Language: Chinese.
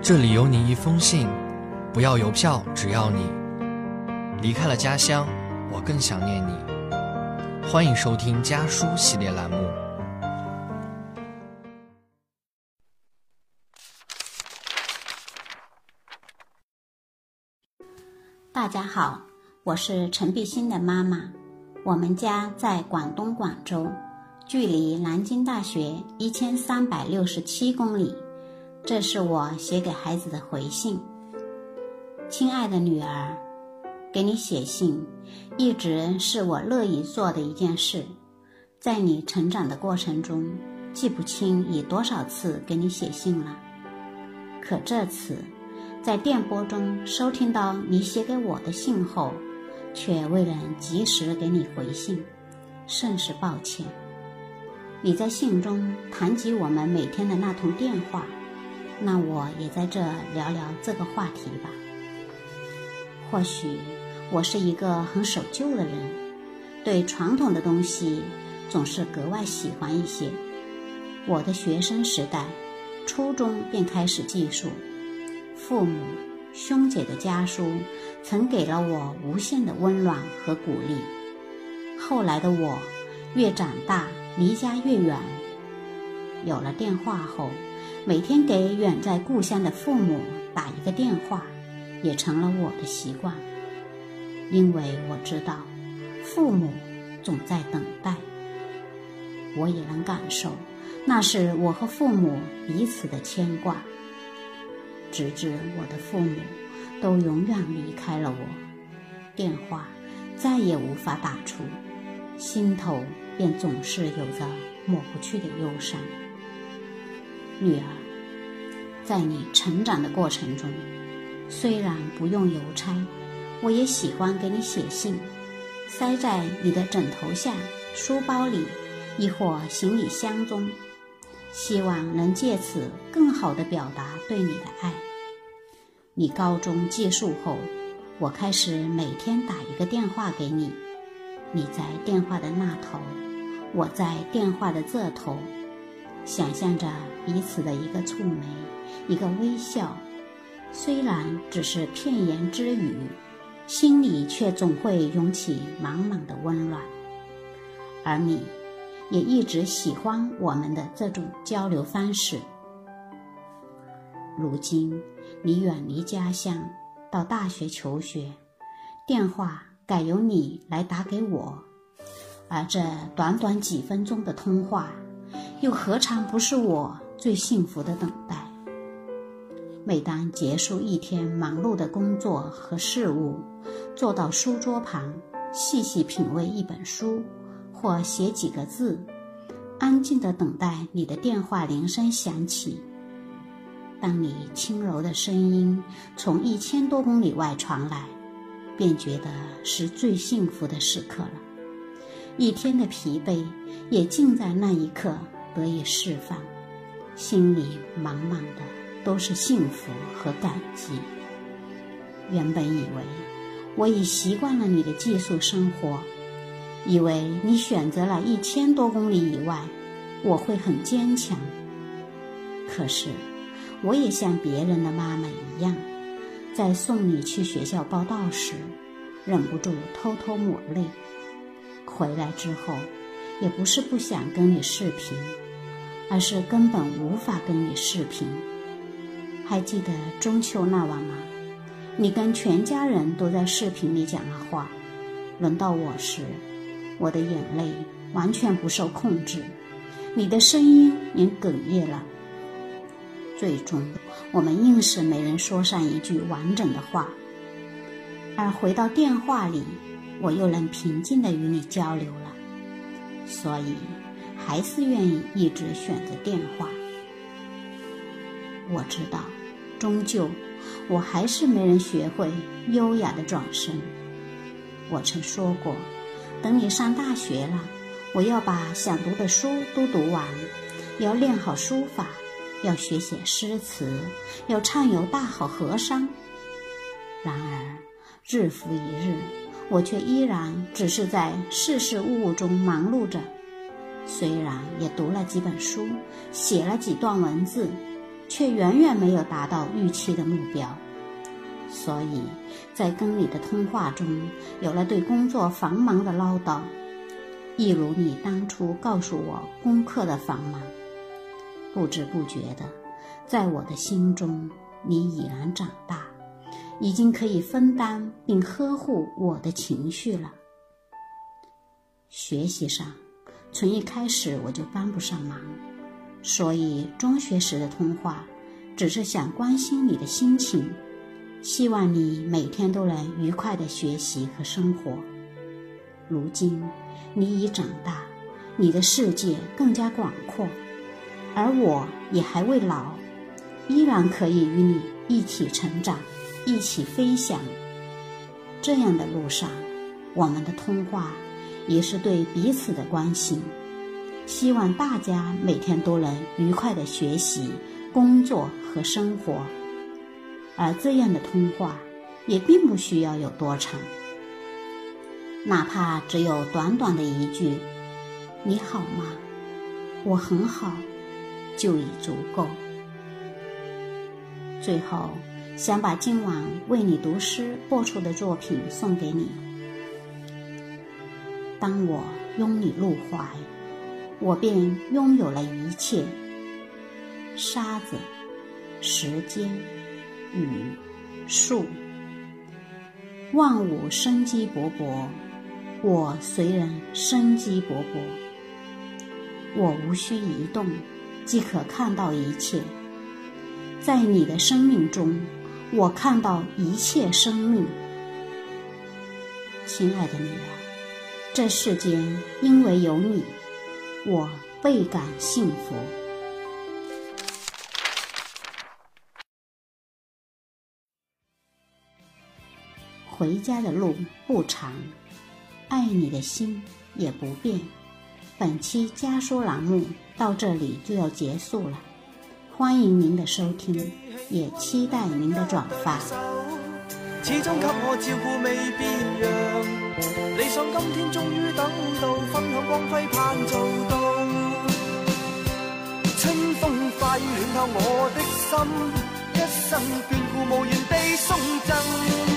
这里有你一封信，不要邮票，只要你离开了家乡，我更想念你。欢迎收听家书系列栏目。大家好，我是陈碧欣的妈妈，我们家在广东广州，距离南京大学一千三百六十七公里。这是我写给孩子的回信。亲爱的女儿，给你写信，一直是我乐意做的一件事。在你成长的过程中，记不清已多少次给你写信了。可这次，在电波中收听到你写给我的信后，却未能及时给你回信，甚是抱歉。你在信中谈及我们每天的那通电话。那我也在这聊聊这个话题吧。或许我是一个很守旧的人，对传统的东西总是格外喜欢一些。我的学生时代，初中便开始寄宿，父母、兄姐的家书曾给了我无限的温暖和鼓励。后来的我，越长大，离家越远，有了电话后。每天给远在故乡的父母打一个电话，也成了我的习惯。因为我知道，父母总在等待。我也能感受，那是我和父母彼此的牵挂。直至我的父母都永远离开了我，电话再也无法打出，心头便总是有着抹不去的忧伤。女儿，在你成长的过程中，虽然不用邮差，我也喜欢给你写信，塞在你的枕头下、书包里，亦或行李箱中，希望能借此更好地表达对你的爱。你高中结束后，我开始每天打一个电话给你，你在电话的那头，我在电话的这头。想象着彼此的一个蹙眉，一个微笑，虽然只是片言之语，心里却总会涌起满满的温暖。而你，也一直喜欢我们的这种交流方式。如今，你远离家乡，到大学求学，电话改由你来打给我，而这短短几分钟的通话。又何尝不是我最幸福的等待？每当结束一天忙碌的工作和事务，坐到书桌旁，细细品味一本书，或写几个字，安静的等待你的电话铃声响起。当你轻柔的声音从一千多公里外传来，便觉得是最幸福的时刻了。一天的疲惫也尽在那一刻。得以释放，心里满满的都是幸福和感激。原本以为我已习惯了你的寄宿生活，以为你选择了一千多公里以外，我会很坚强。可是，我也像别人的妈妈一样，在送你去学校报到时，忍不住偷偷抹泪。回来之后。也不是不想跟你视频，而是根本无法跟你视频。还记得中秋那晚吗？你跟全家人都在视频里讲了话，轮到我时，我的眼泪完全不受控制，你的声音也哽咽了。最终，我们硬是没人说上一句完整的话，而回到电话里，我又能平静地与你交流了。所以，还是愿意一直选择电话。我知道，终究我还是没人学会优雅的转身。我曾说过，等你上大学了，我要把想读的书都读完，要练好书法，要学写诗词，要畅游大好河山。然而，日复一日。我却依然只是在事事物物中忙碌着，虽然也读了几本书，写了几段文字，却远远没有达到预期的目标。所以，在跟你的通话中，有了对工作繁忙的唠叨，一如你当初告诉我功课的繁忙。不知不觉的，在我的心中，你已然长大，已经可以分担并呵护我的情绪了。学习上，从一开始我就帮不上忙，所以中学时的通话，只是想关心你的心情。希望你每天都能愉快的学习和生活。如今，你已长大，你的世界更加广阔，而我也还未老，依然可以与你一起成长，一起飞翔。这样的路上，我们的通话也是对彼此的关心。希望大家每天都能愉快的学习、工作和生活。而这样的通话，也并不需要有多长，哪怕只有短短的一句“你好吗？我很好”，就已足够。最后，想把今晚为你读诗播出的作品送给你。当我拥你入怀，我便拥有了一切：沙子、时间。雨树，万物生机勃勃，我随人生机勃勃。我无需移动，即可看到一切。在你的生命中，我看到一切生命。亲爱的女儿，这世间因为有你，我倍感幸福。回家的路不长，爱你的心也不变。本期家书栏目到这里就要结束了，欢迎您的收听，也期待您的转发。始终给我照顾未变样，理想今天终于等到，分享光辉盼做到。春风快暖透我的心，一生眷顾无言地送赠。